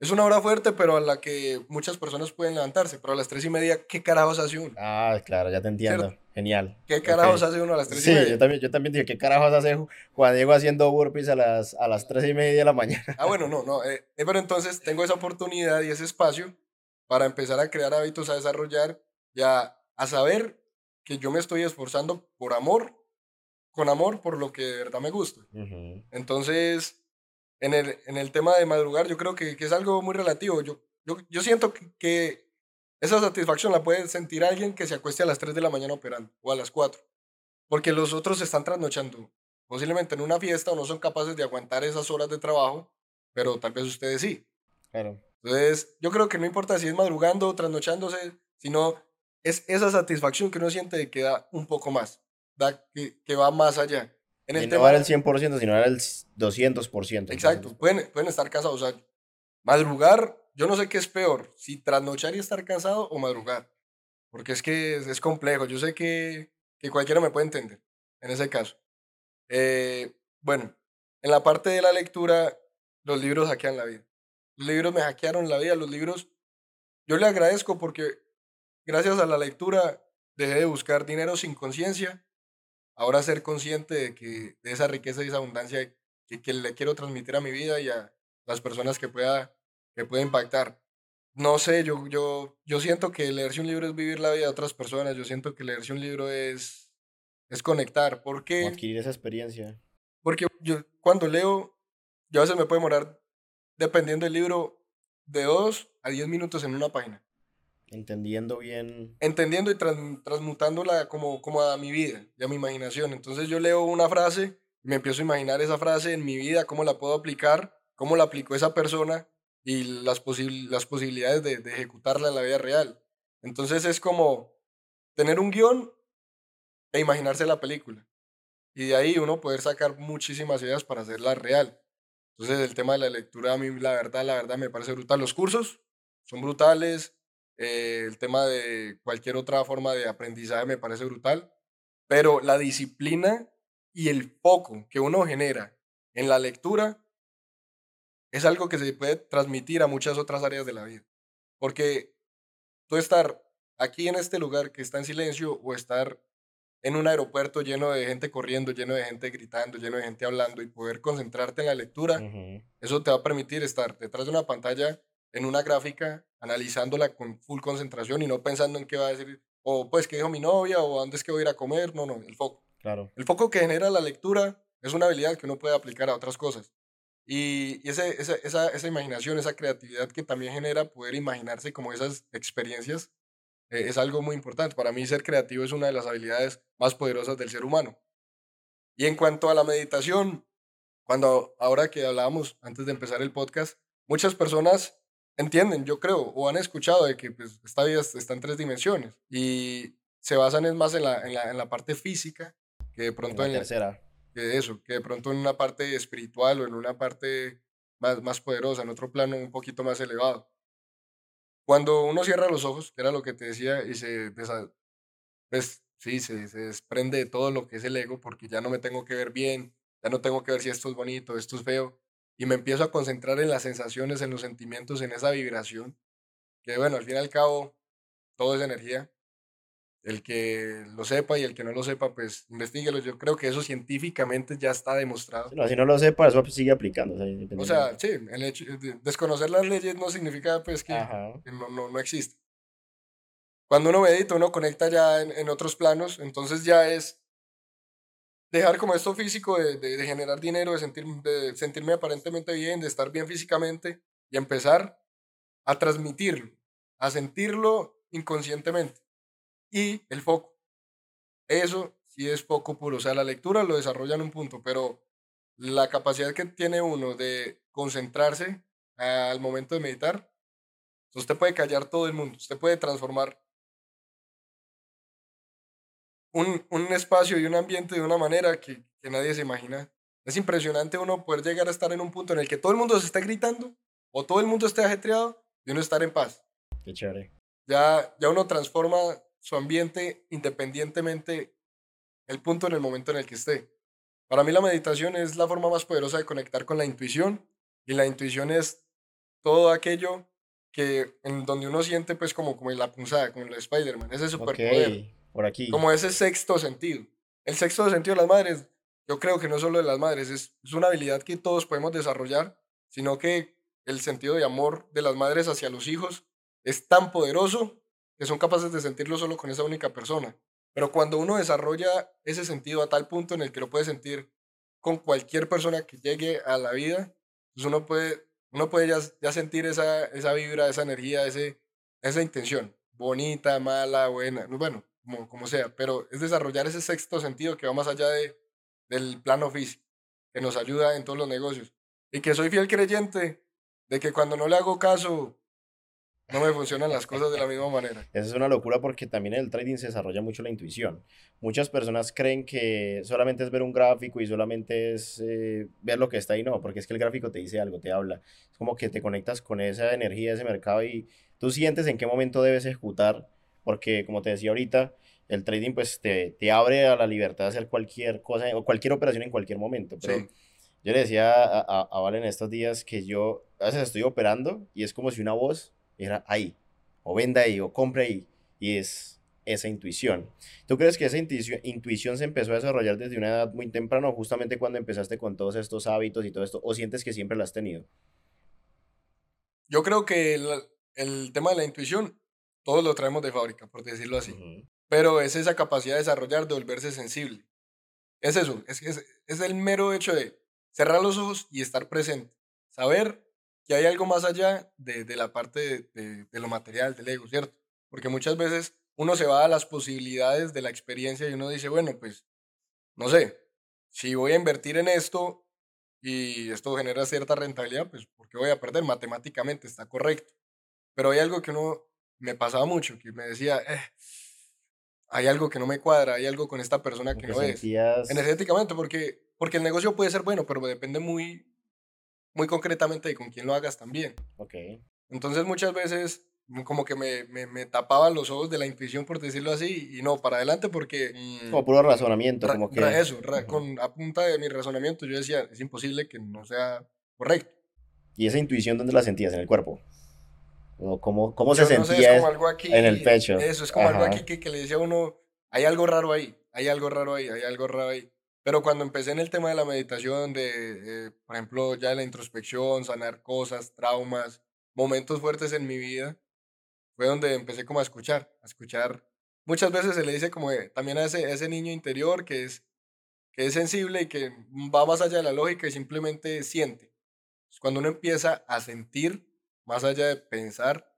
[SPEAKER 2] es una hora fuerte, pero a la que muchas personas pueden levantarse. Pero a las tres y media, ¿qué carajos hace uno?
[SPEAKER 1] Ah, claro, ya te entiendo. Genial.
[SPEAKER 2] ¿Qué carajos hace uno a las tres
[SPEAKER 1] Sí,
[SPEAKER 2] y media?
[SPEAKER 1] yo también, yo también dije, ¿qué carajos hace Ju- Juan Diego haciendo burpees a las, a las 3 y media de la mañana?
[SPEAKER 2] Ah, bueno, no, no. eh, eh, pero entonces tengo esa oportunidad y ese espacio para empezar a crear hábitos, a desarrollar y a, a saber que yo me estoy esforzando por amor, con amor por lo que de verdad me gusta.
[SPEAKER 1] Ujú.
[SPEAKER 2] Entonces, en el, en el tema de madrugar, yo creo que, que es algo muy relativo. Yo, yo, yo siento que, que esa satisfacción la puede sentir alguien que se acueste a las 3 de la mañana operando o a las 4, porque los otros se están trasnochando, posiblemente en una fiesta o no son capaces de aguantar esas horas de trabajo, pero tal vez ustedes sí.
[SPEAKER 1] Claro.
[SPEAKER 2] Entonces, yo creo que no importa si es madrugando o trasnochándose, sino es esa satisfacción que uno siente de que da un poco más, da, que, que va más allá. En
[SPEAKER 1] Y no
[SPEAKER 2] tema
[SPEAKER 1] era el 100%, sino era el 200%.
[SPEAKER 2] Exacto, pueden, pueden estar cansados. O sea, madrugar, yo no sé qué es peor, si trasnochar y estar cansado o madrugar. Porque es que es, complejo. Yo sé que, que cualquiera me puede entender en ese caso. Eh, bueno, en la parte de la lectura, los libros hackean la vida. Los libros me hackearon la vida. Los libros, yo le agradezco porque gracias a la lectura dejé de buscar dinero sin conciencia. Ahora ser consciente de que de esa riqueza y esa abundancia que, que le quiero transmitir a mi vida y a las personas que pueda, que pueda impactar. No sé, yo, yo, yo siento que leerse un libro es vivir la vida de otras personas. Yo siento que leerse un libro es, es conectar. ¿Por
[SPEAKER 1] Como
[SPEAKER 2] qué?
[SPEAKER 1] adquirir esa experiencia.
[SPEAKER 2] Porque yo cuando leo, yo a veces me puede demorar, dependiendo del libro, de 2 a 10 minutos en una página.
[SPEAKER 1] Entendiendo bien.
[SPEAKER 2] Entendiendo y transmutándola como, como a mi vida y a mi imaginación. Entonces yo leo una frase y me empiezo a imaginar esa frase en mi vida, cómo la puedo aplicar, cómo la aplicó esa persona y las, las posibilidades de, de ejecutarla en la vida real. Entonces es como tener un guion e imaginarse la película. Y de ahí uno poder sacar muchísimas ideas para hacerla real. Entonces el tema de la lectura a mí la verdad, la verdad me parece brutal. Los cursos son brutales. Eh, el tema de cualquier otra forma de aprendizaje me parece brutal. Pero la disciplina y el foco que uno genera en la lectura es algo que se puede transmitir a muchas otras áreas de la vida. Porque tú estar aquí en este lugar que está en silencio o estar en un aeropuerto lleno de gente corriendo, lleno de gente gritando, lleno de gente hablando y poder concentrarte en la lectura, eso te va a permitir estar detrás de una pantalla en una gráfica, analizándola con full concentración y no pensando en qué va a decir, o pues qué dijo mi novia, o dónde es que voy a ir a comer, no, no, el foco.
[SPEAKER 1] Claro.
[SPEAKER 2] El foco que genera la lectura es una habilidad que uno puede aplicar a otras cosas. Y, ese, esa, esa, esa imaginación, esa creatividad que también genera poder imaginarse como esas experiencias, eh, es algo muy importante. Para mí ser creativo es una de las habilidades más poderosas del ser humano. Y en cuanto a la meditación, cuando ahora que hablábamos antes de empezar el podcast, muchas personas entienden, yo creo, o han escuchado de que pues, esta vida está en tres dimensiones y se basan es más en la, en la, en la parte física que de pronto
[SPEAKER 1] en la tercera.
[SPEAKER 2] Que eso, que de pronto en una parte espiritual o en una parte más, más poderosa, en otro plano un poquito más elevado. Cuando uno cierra los ojos, que era lo que te decía, y se, pues, sí, se, se desprende de todo lo que es el ego, porque ya no me tengo que ver bien, ya no tengo que ver si esto es bonito, esto es feo, y me empiezo a concentrar en las sensaciones, en los sentimientos, en esa vibración, que bueno, al fin y al cabo, todo es energía, el que lo sepa y el que no lo sepa, pues investiguelo. Yo creo que eso científicamente ya está demostrado.
[SPEAKER 1] si no lo sepa, eso sigue aplicando.
[SPEAKER 2] O sea, sí, el hecho, desconocer las leyes no significa pues que, no, no, no, existe. Cuando uno medita, uno conecta ya en, en, otros planos, entonces ya es dejar como esto físico de, de, de generar dinero, de, sentir, de sentirme aparentemente bien, de estar bien físicamente y empezar a transmitirlo, a sentirlo inconscientemente y el foco. Eso sí es poco puro. O sea, la lectura lo desarrolla en un punto, pero la capacidad que tiene uno de concentrarse al momento de meditar, usted puede callar todo el mundo, usted puede transformar un, un espacio y un ambiente de una manera que, que nadie se imagina. Es impresionante uno poder llegar a estar en un punto en el que todo el mundo se está gritando o todo el mundo esté ajetreado y uno estar en paz.
[SPEAKER 1] Qué chévere.
[SPEAKER 2] Ya, ya uno transforma su ambiente independientemente el punto en el momento en el que esté. Para mí la meditación es la forma más poderosa de conectar con la intuición y la intuición es todo aquello que en donde uno siente pues como, como la punzada, como el Spider-Man, ese superpoder.
[SPEAKER 1] por aquí.
[SPEAKER 2] Como ese sexto sentido. El sexto sentido de las madres, yo creo que no solo de las madres, es, es una habilidad que todos podemos desarrollar, sino que el sentido de amor de las madres hacia los hijos es tan poderoso que son capaces de sentirlo solo con esa única persona. Pero cuando uno desarrolla ese sentido a tal punto en el que lo puede sentir con cualquier persona que llegue a la vida, pues uno puede, uno puede ya, ya sentir esa, esa vibra, esa energía, ese, esa intención, bonita, mala, buena, bueno, como, como sea, pero es desarrollar ese sexto sentido que va más allá de, del plano físico, que nos ayuda en todos los negocios. Y que soy fiel creyente de que cuando no le hago caso no me funcionan las cosas de la misma manera.
[SPEAKER 1] Esa es una locura porque también en el trading se desarrolla mucho la intuición. Muchas personas creen que solamente es ver un gráfico y solamente es eh, ver lo que está ahí. No, porque es que el gráfico te dice algo, te habla. Es como que te conectas con esa energía ese mercado y tú sientes en qué momento debes ejecutar. Porque como te decía ahorita, el trading pues te, te abre a la libertad de hacer cualquier cosa o cualquier operación en cualquier momento. Pero yo le decía a, a, a Valen estos días que yo a veces estoy operando y es como si una voz era ahí, o venda ahí, o compre ahí, y es esa intuición. ¿Tú crees que esa intuición, se empezó a desarrollar desde una edad muy temprana, justamente cuando empezaste con todos estos hábitos y todo esto, o sientes que siempre la has tenido?
[SPEAKER 2] Yo creo que el, tema de la intuición, todos lo traemos de fábrica, por decirlo así. Pero es esa capacidad de desarrollar, de volverse sensible. Es eso, es, es, es el mero hecho de cerrar los ojos y estar presente. Saber que hay algo más allá de, de la parte de, de, lo material, del ego, ¿cierto? Porque muchas veces uno se va a las posibilidades de la experiencia y uno dice, bueno, pues, no sé, si voy a invertir en esto y esto genera cierta rentabilidad, pues, ¿por qué voy a perder? Matemáticamente está correcto. Pero hay algo que uno me pasaba mucho, que me decía, eh, hay algo que no me cuadra, hay algo con esta persona que no es. Energéticamente, porque, porque el negocio puede ser bueno, pero depende muy, muy concretamente de con quién lo hagas también.
[SPEAKER 1] Ok.
[SPEAKER 2] Entonces muchas veces como que me, me, me tapaba los ojos de la intuición, por decirlo así, y no, para adelante porque...
[SPEAKER 1] Mm, como puro razonamiento, como que...
[SPEAKER 2] Eso, con, a punta de mi razonamiento yo decía, es imposible que no sea correcto.
[SPEAKER 1] ¿Y esa intuición dónde la sentías? ¿En el cuerpo? ¿O cómo, cómo se sentía en el pecho?
[SPEAKER 2] Eso, es como algo aquí que, que, le decía a uno, hay algo raro ahí, hay algo raro ahí, hay algo raro ahí. Pero cuando empecé en el tema de la meditación, de, eh, por ejemplo, ya la introspección, sanar cosas, traumas, momentos fuertes en mi vida, fue donde empecé como a escuchar, a escuchar. Muchas veces se le dice como también a ese, ese niño interior que es, que es sensible y que va más allá de la lógica y simplemente siente. Cuando uno empieza a sentir, más allá de pensar,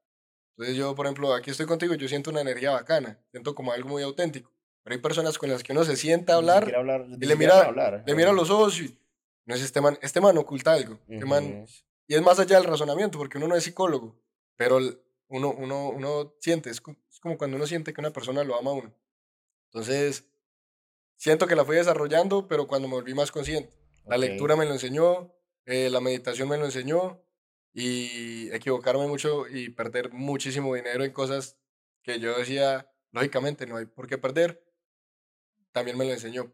[SPEAKER 2] entonces yo, por ejemplo, aquí estoy contigo yo siento una energía bacana, siento como algo muy auténtico. Pero hay personas con las que uno se sienta a hablar, y le mira, le mira los ojos y no es este man, este man oculta algo. Este y es más allá del razonamiento, porque uno no es psicólogo, pero uno, uno, uno siente, es, como cuando uno siente que una persona lo ama a uno. Entonces, siento que la fui desarrollando, pero cuando me volví más consciente. La lectura me lo enseñó, eh, la meditación me lo enseñó, y equivocarme mucho y perder muchísimo dinero en cosas que yo decía, lógicamente no hay por qué perder, también me lo enseñó.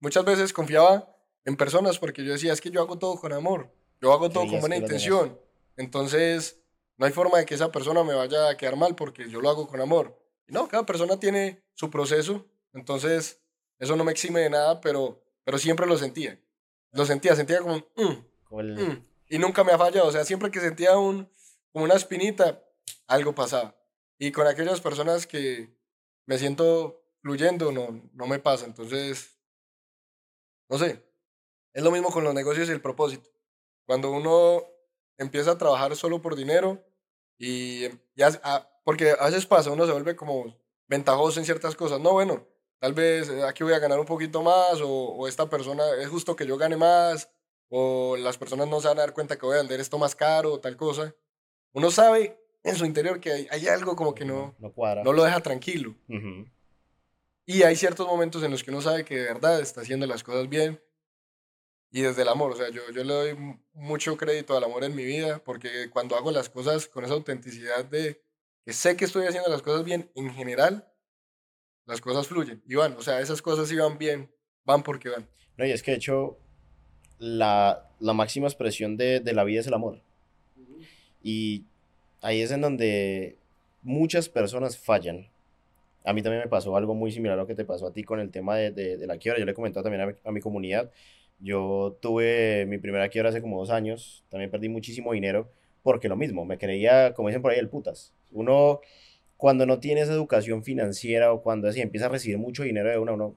[SPEAKER 2] Muchas veces confiaba en personas porque yo decía, es que yo hago todo con amor, yo hago todo con buena intención, entonces no hay forma de que esa persona me vaya a quedar mal porque yo lo hago con amor. no, cada persona tiene su proceso, entonces eso no me exime de nada, pero, pero siempre lo sentía. Lo sentía, sentía como, mm, y nunca me ha fallado. O sea, siempre que sentía un, como una espinita, algo pasaba. Y con aquellas personas que me siento fluyendo, no, no me pasa. Entonces, no sé. Es lo mismo con los negocios y el propósito. Cuando uno empieza a trabajar solo por dinero y ya, ah, porque a veces pasa, uno se vuelve como ventajoso en ciertas cosas. No, bueno, tal vez eh, aquí voy a ganar un poquito más o, o esta persona es justo que yo gane más o las personas no se van a dar cuenta que voy a vender esto más caro o tal cosa. Uno sabe en su interior que hay, hay algo como que no,
[SPEAKER 1] no, cuadra.
[SPEAKER 2] no lo deja tranquilo. Y hay ciertos momentos en los que uno sabe que de verdad está haciendo las cosas bien y desde el amor. O sea, yo, yo le doy mucho crédito al amor en mi vida porque cuando hago las cosas con esa autenticidad de que sé que estoy haciendo las cosas bien en general, las cosas fluyen y van. O sea, esas cosas sí van bien, van porque van.
[SPEAKER 1] No, y es que de hecho la, máxima expresión de, la vida es el amor. Y ahí es en donde muchas personas fallan. A mí también me pasó algo muy similar a lo que te pasó a ti con el tema de, la quiebra. Yo le he comentado también a mi, comunidad. Yo tuve mi primera quiebra hace como dos años. También perdí muchísimo dinero porque lo mismo, me creía, como dicen por ahí, el putas. Uno, cuando no tiene esa educación financiera o cuando así empieza a recibir mucho dinero de uno, uno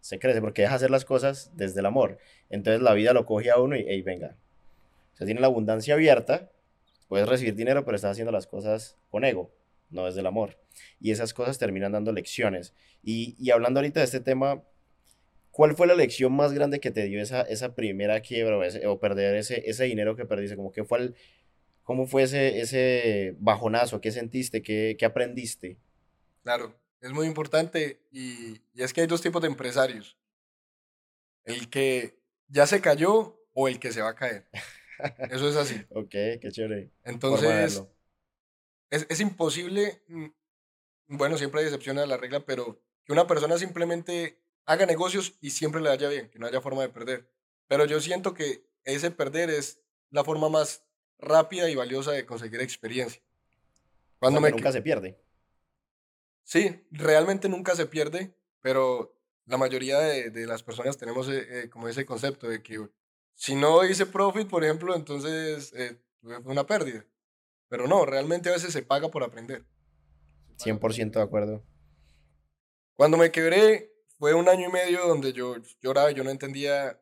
[SPEAKER 1] se crece porque deja hacer las cosas desde el amor. Entonces la vida lo coge a uno y, hey, venga. O sea, tiene la abundancia abierta, puedes recibir dinero, pero estás haciendo las cosas con ego, no desde el amor. Y esas cosas terminan dando lecciones. Y, hablando ahorita de este tema, ¿cuál fue la lección más grande que te dio esa, esa primera quiebra o, perder ese, ese dinero que perdiste? Como que fue el, ¿Cómo fue ese, ese bajonazo? ¿Qué sentiste? ¿Qué, qué aprendiste?
[SPEAKER 2] Claro, es muy importante y, es que hay dos tipos de empresarios. El que ya se cayó o el que se va a caer. Eso es así.
[SPEAKER 1] ok, qué chévere.
[SPEAKER 2] Entonces, es, es, imposible, mm, bueno, siempre hay excepciones a la regla, pero que una persona simplemente haga negocios y siempre le vaya bien, que no haya forma de perder. Pero yo siento que ese perder es la forma más rápida y valiosa de conseguir experiencia.
[SPEAKER 1] Cuando me nunca se pierde.
[SPEAKER 2] Sí, realmente nunca se pierde, pero la mayoría de, las personas tenemos eh, eh, como ese concepto de que si no hice profit, por ejemplo, entonces eh, fue una pérdida. Pero no, realmente a veces se paga por aprender.
[SPEAKER 1] 100% de acuerdo.
[SPEAKER 2] Cuando me quebré, fue un año y medio donde yo lloraba y yo no entendía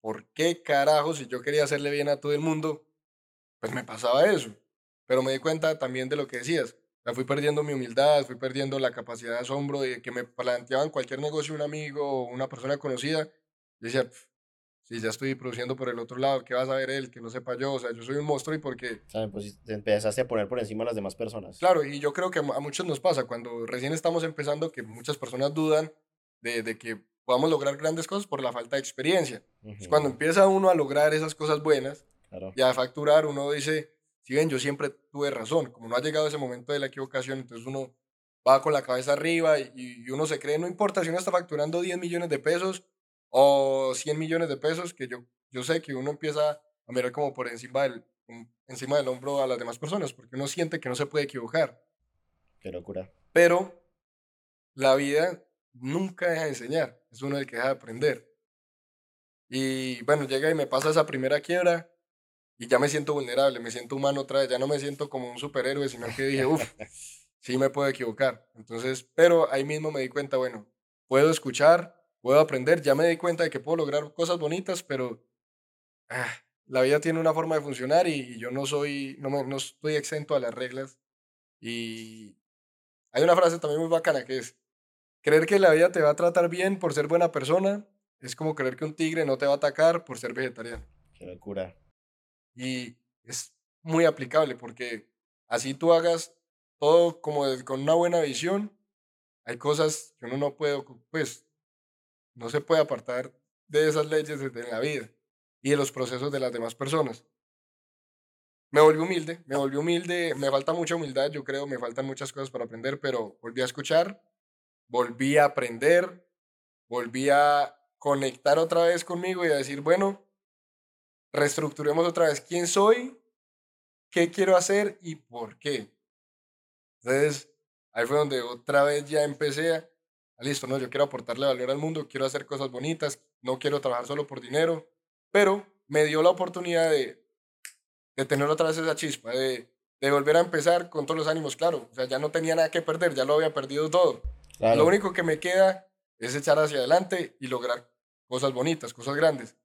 [SPEAKER 2] por qué carajo, si yo quería hacerle bien a todo el mundo, pues me pasaba eso. Pero me di cuenta también de lo que decías. O fui perdiendo mi humildad, fui perdiendo la capacidad de asombro de que me planteaban cualquier negocio un amigo o una persona conocida. Yo decía, si ya estoy produciendo por el otro lado, ¿qué vas a ver él? Que no sepa yo. O sea, yo soy un monstruo y porque...
[SPEAKER 1] Sea, pues te empezaste a poner por encima a las demás personas.
[SPEAKER 2] Claro, y yo creo que a muchos nos pasa cuando recién estamos empezando que muchas personas dudan de, de que podamos lograr grandes cosas por la falta de experiencia. Cuando empieza uno a lograr esas cosas buenas y a facturar, uno dice, si ven, yo siempre tuve razón. Como no ha llegado ese momento de la equivocación, entonces uno va con la cabeza arriba y, y uno se cree, no importa si uno está facturando 10 millones de pesos o 100 millones de pesos, que yo, yo sé que uno empieza a mirar como por encima del, encima del hombro a las demás personas, porque uno siente que no se puede equivocar.
[SPEAKER 1] Qué locura.
[SPEAKER 2] Pero la vida nunca deja de enseñar, es uno el que deja de aprender. Y bueno, llega y me pasa esa primera quiebra y ya me siento vulnerable, me siento humano otra vez, ya no me siento como un superhéroe, sino que dije, uff, sí me puedo equivocar. Entonces, pero ahí mismo me di cuenta, bueno, puedo escuchar, puedo aprender, ya me di cuenta de que puedo lograr cosas bonitas, pero ah, la vida tiene una forma de funcionar y, yo no soy, no, no estoy exento a las reglas. Y hay una frase también muy bacana que es, creer que la vida te va a tratar bien por ser buena persona es como creer que un tigre no te va a atacar por ser vegetariano.
[SPEAKER 1] Qué locura.
[SPEAKER 2] Y es muy aplicable porque así tú hagas todo como con una buena visión, hay cosas que uno no puede, pues, no se puede apartar de esas leyes de la vida y de los procesos de las demás personas. Me volví humilde, me volví humilde, me falta mucha humildad, yo creo, me faltan muchas cosas para aprender, pero volví a escuchar, volví a aprender, volví a conectar otra vez conmigo y a decir, bueno, reestructuremos otra vez quién soy, qué quiero hacer y por qué. Entonces, ahí fue donde otra vez ya empecé listo, no, yo quiero aportarle valor al mundo, quiero hacer cosas bonitas, no quiero trabajar solo por dinero, pero me dio la oportunidad de, de tener otra vez esa chispa, de, de volver a empezar con todos los ánimos, claro, o sea, ya no tenía nada que perder, ya lo había perdido todo. Lo único que me queda es echar hacia adelante y lograr cosas bonitas, cosas grandes.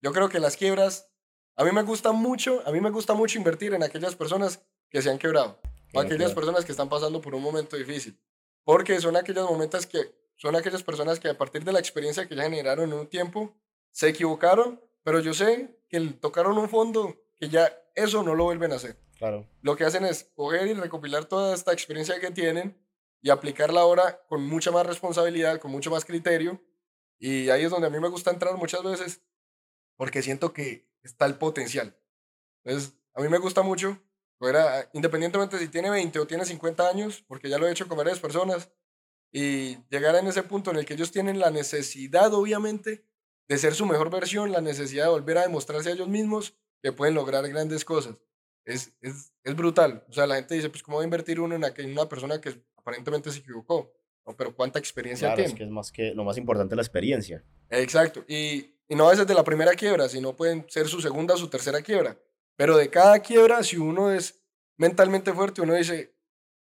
[SPEAKER 2] Yo creo que las quiebras, a mí me gusta mucho, a mí me gusta mucho invertir en aquellas personas que se han quebrado, o aquellas personas que están pasando por un momento difícil, porque son aquellos momentos que son aquellas personas que a partir de la experiencia que ya generaron en un tiempo se equivocaron, pero yo sé que tocaron un fondo que ya eso no lo vuelven a hacer.
[SPEAKER 1] Claro.
[SPEAKER 2] Lo que hacen es coger y recopilar toda esta experiencia que tienen y aplicarla ahora con mucha más responsabilidad, con mucho más criterio. Y ahí es donde a mí me gusta entrar muchas veces, porque siento que está el potencial. Entonces, a mí me gusta mucho, era, independientemente si tiene 20 o tiene 50 años, porque ya lo he hecho con varias personas, y llegar en ese punto en el que ellos tienen la necesidad, obviamente, de ser su mejor versión, la necesidad de volver a demostrarse a ellos mismos que pueden lograr grandes cosas. Es, es, es brutal. O sea, la gente dice, pues, ¿cómo va a invertir uno en, en una persona que aparentemente se equivocó. pero ¿cuánta experiencia
[SPEAKER 1] claro,
[SPEAKER 2] tiene?
[SPEAKER 1] Es que es más que lo más importante la experiencia.
[SPEAKER 2] Exacto. Y, y no a veces de la primera quiebra, sino pueden ser su segunda o su tercera quiebra. Pero de cada quiebra, si uno es mentalmente fuerte, uno dice,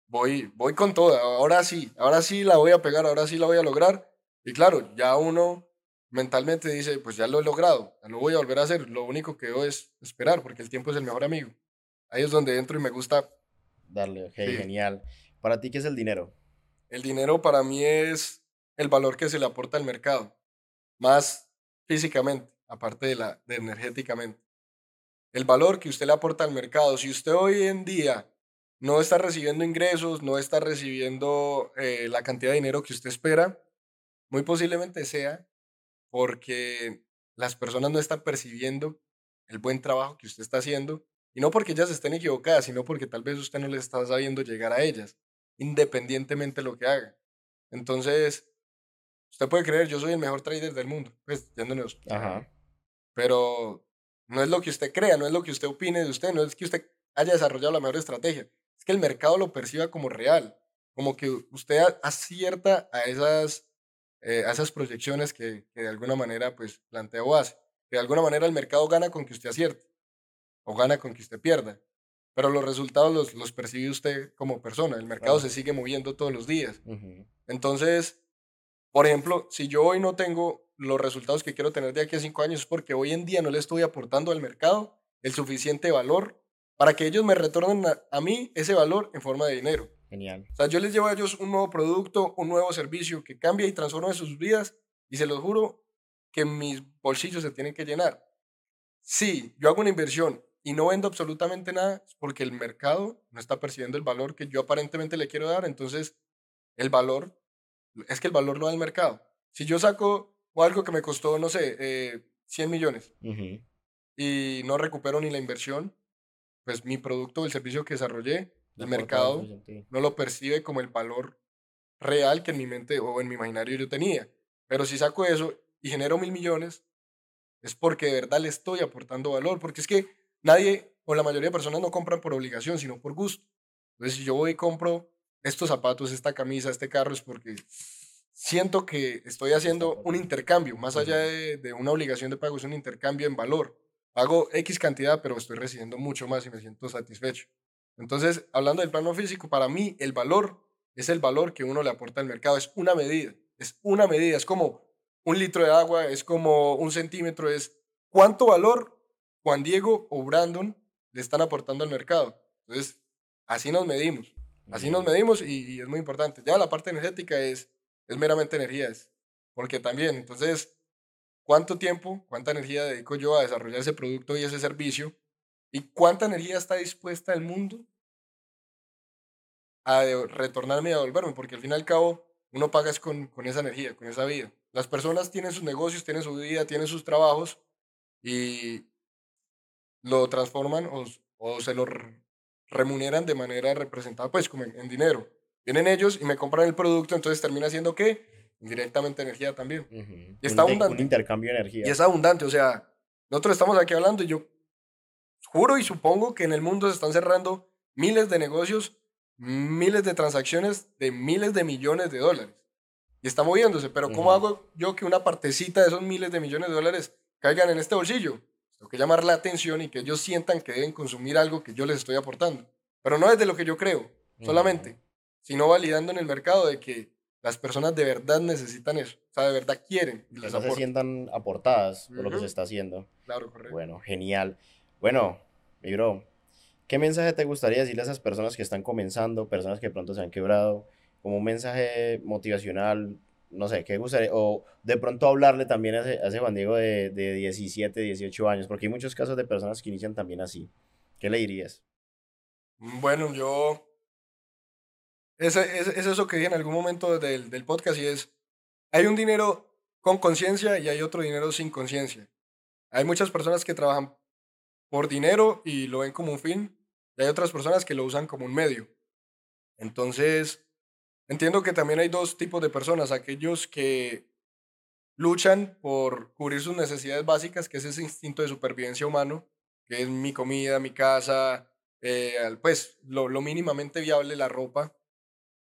[SPEAKER 2] voy, voy con toda, ahora sí, ahora sí la voy a pegar, ahora sí la voy a lograr. Y claro, ya uno mentalmente dice, pues ya lo he logrado, ya lo voy a volver a hacer. Lo único que debo es esperar, porque el tiempo es el mejor amigo. Ahí es donde entro y me gusta.
[SPEAKER 1] Darle, ok, genial. ¿Para ti qué es el dinero?
[SPEAKER 2] El dinero para mí es el valor que se le aporta al mercado, más físicamente, aparte de, la, de energéticamente. El valor que usted le aporta al mercado. Si usted hoy en día no está recibiendo ingresos, no está recibiendo eh, la cantidad de dinero que usted espera, muy posiblemente sea porque las personas no están percibiendo el buen trabajo que usted está haciendo y no porque ellas estén equivocadas, sino porque tal vez usted no les está sabiendo llegar a ellas independientemente de lo que haga. Entonces, usted puede creer, yo soy el mejor trader del mundo, pues yéndonos.
[SPEAKER 1] Ajá.
[SPEAKER 2] Pero no es lo que usted crea, no es lo que usted opine de usted, no es que usted haya desarrollado la mejor estrategia, es que el mercado lo perciba como real, como que usted acierta a esas, eh, a esas proyecciones que, que, de alguna manera pues plantea o hace. Que de alguna manera el mercado gana con que usted acierte o gana con que usted pierda pero los resultados los, los percibe usted como persona. El mercado se sigue moviendo todos los días. Entonces, por ejemplo, si yo hoy no tengo los resultados que quiero tener de aquí a cinco años, es porque hoy en día no le estoy aportando al mercado el suficiente valor para que ellos me retornen a, mí ese valor en forma de dinero.
[SPEAKER 1] Genial.
[SPEAKER 2] O sea, yo les llevo a ellos un nuevo producto, un nuevo servicio que cambia y transforma sus vidas y se los juro que mis bolsillos se tienen que llenar. Si yo hago una inversión y no vendo absolutamente nada, es porque el mercado no está percibiendo el valor que yo aparentemente le quiero dar, entonces el valor, es que el valor lo da el mercado. Si yo saco algo que me costó, no sé, eh, 100 millones y no recupero ni la inversión, pues mi producto o el servicio que desarrollé, el mercado no lo percibe como el valor real que en mi mente o en mi imaginario yo tenía. Pero si saco eso y genero mil millones, es porque de verdad le estoy aportando valor, porque es que nadie o la mayoría de personas no compran por obligación, sino por gusto. Entonces, si yo voy y compro estos zapatos, esta camisa, este carro, es porque siento que estoy haciendo un intercambio, más allá de, de una obligación de pago, es un intercambio en valor. Pago X cantidad, pero estoy recibiendo mucho más y me siento satisfecho. Entonces, hablando del plano físico, para mí el valor es el valor que uno le aporta al mercado, es una medida, es una medida, es como un litro de agua, es como un centímetro, es cuánto valor Juan Diego o Brandon le están aportando al mercado. Entonces, así nos medimos, así nos medimos y, es muy importante. Ya la parte energética es, es meramente energía, es, porque también, entonces, ¿cuánto tiempo, cuánta energía dedico yo a desarrollar ese producto y ese servicio? ¿Y cuánta energía está dispuesta el mundo a retornarme y a devolverme? Porque al fin y al cabo, uno paga con, con esa energía, con esa vida. Las personas tienen sus negocios, tienen su vida, tienen sus trabajos y lo transforman o, o se lo remuneran de manera representada, pues como en, dinero. Vienen ellos y me compran el producto, entonces termina siendo qué? Directamente energía también.
[SPEAKER 1] Y está abundante. Un intercambio de energía.
[SPEAKER 2] Y es abundante, o sea, nosotros estamos aquí hablando y yo juro y supongo que en el mundo se están cerrando miles de negocios, miles de transacciones de miles de millones de dólares y está moviéndose. Pero ¿cómo hago yo que una partecita de esos miles de millones de dólares caigan en este bolsillo? Tengo que llamar la atención y que ellos sientan que deben consumir algo que yo les estoy aportando. Pero no desde lo que yo creo solamente, sino validando en el mercado de que las personas de verdad necesitan eso. O sea, de verdad quieren.
[SPEAKER 1] Y que se sientan aportadas por lo que se está haciendo.
[SPEAKER 2] Claro, correcto.
[SPEAKER 1] Bueno, genial. Bueno, mi bro, ¿qué mensaje te gustaría decirle a esas personas que están comenzando, personas que pronto se han quebrado, como un mensaje motivacional, no sé, ¿qué gustaría? O de pronto hablarle también a ese, a ese Juan Diego de, de 17, 18 años, porque hay muchos casos de personas que inician también así. ¿Qué le dirías?
[SPEAKER 2] Mm, bueno, yo... Es, es, es eso que dije en algún momento del, del podcast y es, hay un dinero con conciencia y hay otro dinero sin conciencia. Hay muchas personas que trabajan por dinero y lo ven como un fin, y hay otras personas que lo usan como un medio. Entonces, Entiendo que también hay dos tipos de personas, aquellos que luchan por cubrir sus necesidades básicas, que es ese instinto de supervivencia humano, que es mi comida, mi casa, eh, pues lo, lo mínimamente viable, la ropa.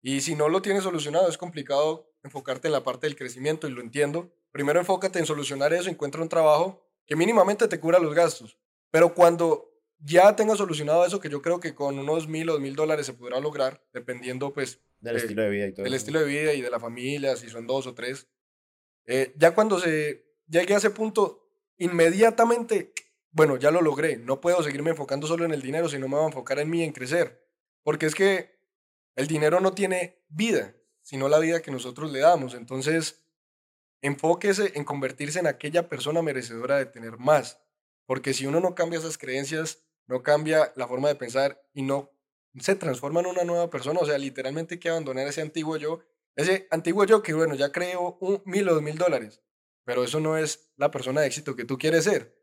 [SPEAKER 2] Y si no lo tienes solucionado, es complicado enfocarte en la parte del crecimiento, y lo entiendo. Primero enfócate en solucionar eso, encuentra un trabajo que mínimamente te cubra los gastos. Pero cuando ya tengas solucionado eso, que yo creo que con unos mil o dos mil dólares se podrá lograr, dependiendo pues
[SPEAKER 1] del estilo de vida y
[SPEAKER 2] todo. Del estilo de vida y de la familia, si son dos o tres. Eh, ya cuando se llegue a ese punto, inmediatamente, bueno, ya lo logré. No puedo seguirme enfocando solo en el dinero, sino me voy a enfocar en mí, en crecer. Porque es que el dinero no tiene vida, sino la vida que nosotros le damos. Entonces, enfóquese en convertirse en aquella persona merecedora de tener más. Porque si uno no cambia esas creencias, no cambia la forma de pensar y no se transforma en una nueva persona, o sea, literalmente hay que abandonar ese antiguo yo, ese antiguo yo que, bueno, ya creo un mil o dos mil dólares, pero eso no es la persona de éxito que tú quieres ser.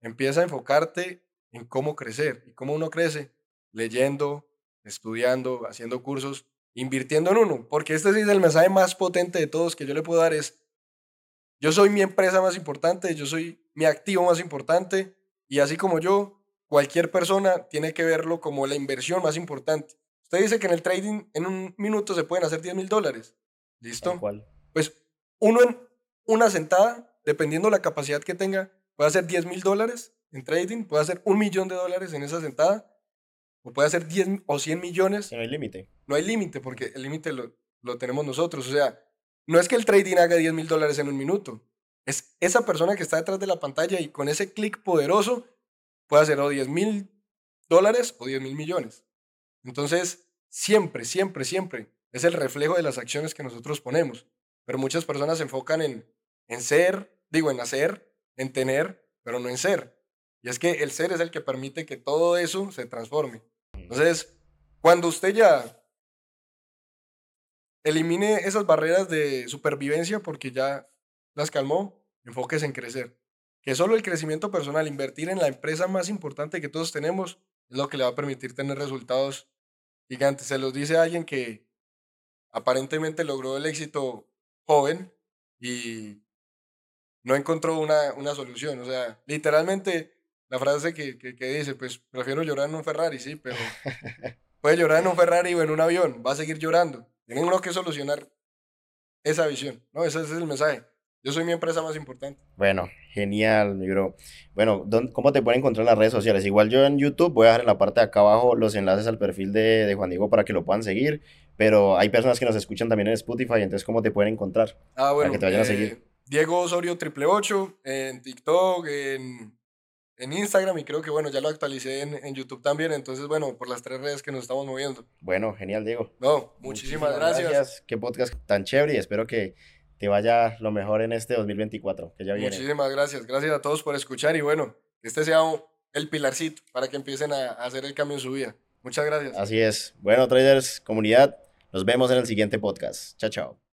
[SPEAKER 2] Empieza a enfocarte en cómo crecer y cómo uno crece, leyendo, estudiando, haciendo cursos, invirtiendo en uno, porque este es el mensaje más potente de todos que yo le puedo dar es, yo soy mi empresa más importante, yo soy mi activo más importante, y así como yo, cualquier persona tiene que verlo como la inversión más importante. Usted dice que en el trading en un minuto se pueden hacer 10 mil dólares. ¿Listo?
[SPEAKER 1] ¿Cuál?
[SPEAKER 2] Pues uno en una sentada, dependiendo la capacidad que tenga, puede hacer 10 mil dólares en trading, puede hacer un millón de dólares en esa sentada, o puede hacer 10 o 100 millones.
[SPEAKER 1] No hay límite.
[SPEAKER 2] No hay límite, porque el límite lo, lo tenemos nosotros. O sea, no es que el trading haga 10 mil dólares en un minuto. Es esa persona que está detrás de la pantalla y con ese clic poderoso puede hacer o 10 mil dólares o 10 mil millones. Entonces, siempre, siempre, siempre es el reflejo de las acciones que nosotros ponemos. Pero muchas personas se enfocan en, en ser, digo, en hacer, en tener, pero no en ser. Y es que el ser es el que permite que todo eso se transforme. Entonces, cuando usted ya elimine esas barreras de supervivencia porque ya las calmó, enfóquese en crecer. Que solo el crecimiento personal, invertir en la empresa más importante que todos tenemos, es lo que le va a permitir tener resultados gigantes. Se los dice alguien que aparentemente logró el éxito joven y no encontró una, una solución. O sea, literalmente la frase que, que, que, dice, pues prefiero llorar en un Ferrari, sí, pero puede llorar en un Ferrari o en un avión, va a seguir llorando. Tienen uno que solucionar esa visión, ¿no? Ese, es el mensaje. Yo soy mi empresa más importante.
[SPEAKER 1] Bueno, genial, mi bro. Bueno, ¿cómo te pueden encontrar en las redes sociales? Igual yo en YouTube voy a dejar en la parte de acá abajo los enlaces al perfil de, de Juan Diego para que lo puedan seguir, pero hay personas que nos escuchan también en Spotify, entonces ¿cómo te pueden encontrar?
[SPEAKER 2] Ah, bueno.
[SPEAKER 1] Para que te vayan a seguir.
[SPEAKER 2] Eh, Diego Osorio triple ocho en TikTok, en en Instagram y creo que bueno, ya lo actualicé en, en, YouTube también, entonces bueno, por las tres redes que nos estamos moviendo.
[SPEAKER 1] Bueno, genial, Diego.
[SPEAKER 2] No, muchísimas, muchísimas gracias. gracias.
[SPEAKER 1] Qué podcast tan chévere y espero que te vaya lo mejor en este 2024, que ya viene.
[SPEAKER 2] Muchísimas gracias, gracias a todos por escuchar y bueno, que este sea el pilarcito para que empiecen a, a hacer el cambio en su vida. Muchas gracias.
[SPEAKER 1] Así es. Bueno, traders, comunidad, nos vemos en el siguiente podcast. Chao, chao.